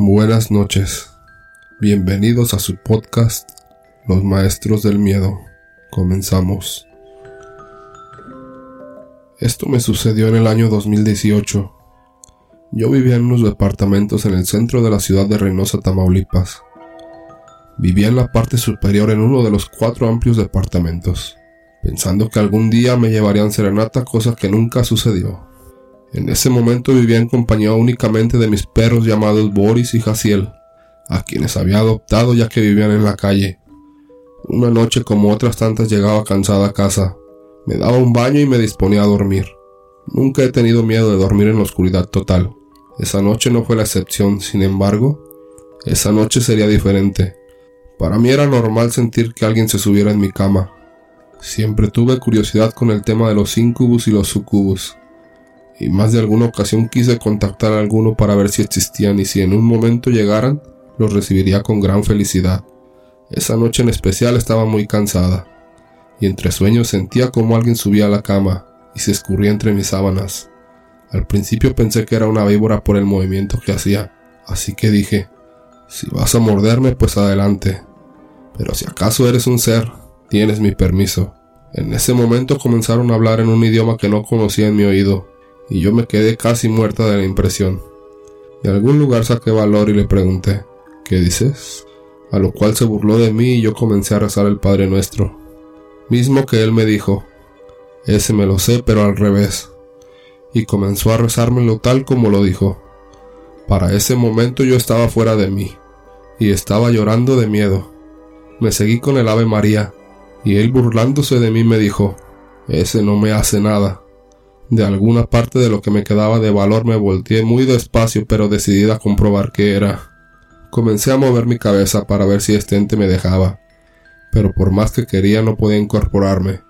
Buenas noches. Bienvenidos a su podcast Los Maestros del Miedo. Comenzamos. Esto me sucedió en el año 2018. Yo vivía en unos departamentos en el centro de la ciudad de Reynosa, Tamaulipas. Vivía en la parte superior en uno de los cuatro amplios departamentos, pensando que algún día me llevarían serenata, cosa que nunca sucedió. En ese momento vivía en compañía únicamente de mis perros llamados Boris y Jaciel, a quienes había adoptado ya que vivían en la calle. Una noche como otras tantas llegaba cansada a casa, me daba un baño y me disponía a dormir. Nunca he tenido miedo de dormir en la oscuridad total. Esa noche no fue la excepción, sin embargo, esa noche sería diferente. Para mí era normal sentir que alguien se subiera en mi cama. Siempre tuve curiosidad con el tema de los incubus y los sucubus y más de alguna ocasión quise contactar a alguno para ver si existían y si en un momento llegaran, los recibiría con gran felicidad. Esa noche en especial estaba muy cansada, y entre sueños sentía como alguien subía a la cama y se escurría entre mis sábanas. Al principio pensé que era una víbora por el movimiento que hacía, así que dije, si vas a morderme, pues adelante. Pero si acaso eres un ser, tienes mi permiso. En ese momento comenzaron a hablar en un idioma que no conocía en mi oído, y yo me quedé casi muerta de la impresión. De algún lugar saqué valor y le pregunté, ¿qué dices? A lo cual se burló de mí y yo comencé a rezar el Padre Nuestro. Mismo que él me dijo, ese me lo sé, pero al revés. Y comenzó a rezármelo tal como lo dijo. Para ese momento yo estaba fuera de mí, y estaba llorando de miedo. Me seguí con el Ave María, y él burlándose de mí me dijo, ese no me hace nada. De alguna parte de lo que me quedaba de valor me volteé muy despacio pero decidida a comprobar qué era. Comencé a mover mi cabeza para ver si este ente me dejaba, pero por más que quería no podía incorporarme.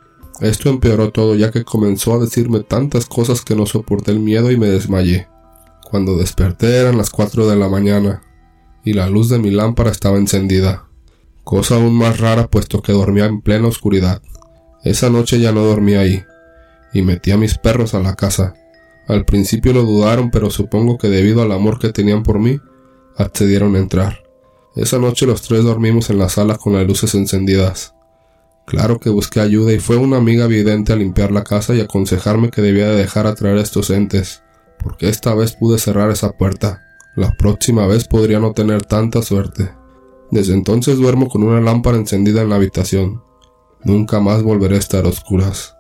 Esto empeoró todo ya que comenzó a decirme tantas cosas que no soporté el miedo y me desmayé. Cuando desperté eran las cuatro de la mañana, y la luz de mi lámpara estaba encendida, cosa aún más rara puesto que dormía en plena oscuridad. Esa noche ya no dormí ahí, y metí a mis perros a la casa. Al principio lo dudaron, pero supongo que debido al amor que tenían por mí, accedieron a entrar. Esa noche los tres dormimos en la sala con las luces encendidas. Claro que busqué ayuda y fue una amiga vidente a limpiar la casa y aconsejarme que debía de dejar atraer a estos entes, porque esta vez pude cerrar esa puerta. La próxima vez podría no tener tanta suerte. Desde entonces duermo con una lámpara encendida en la habitación. Nunca más volveré a estar a oscuras.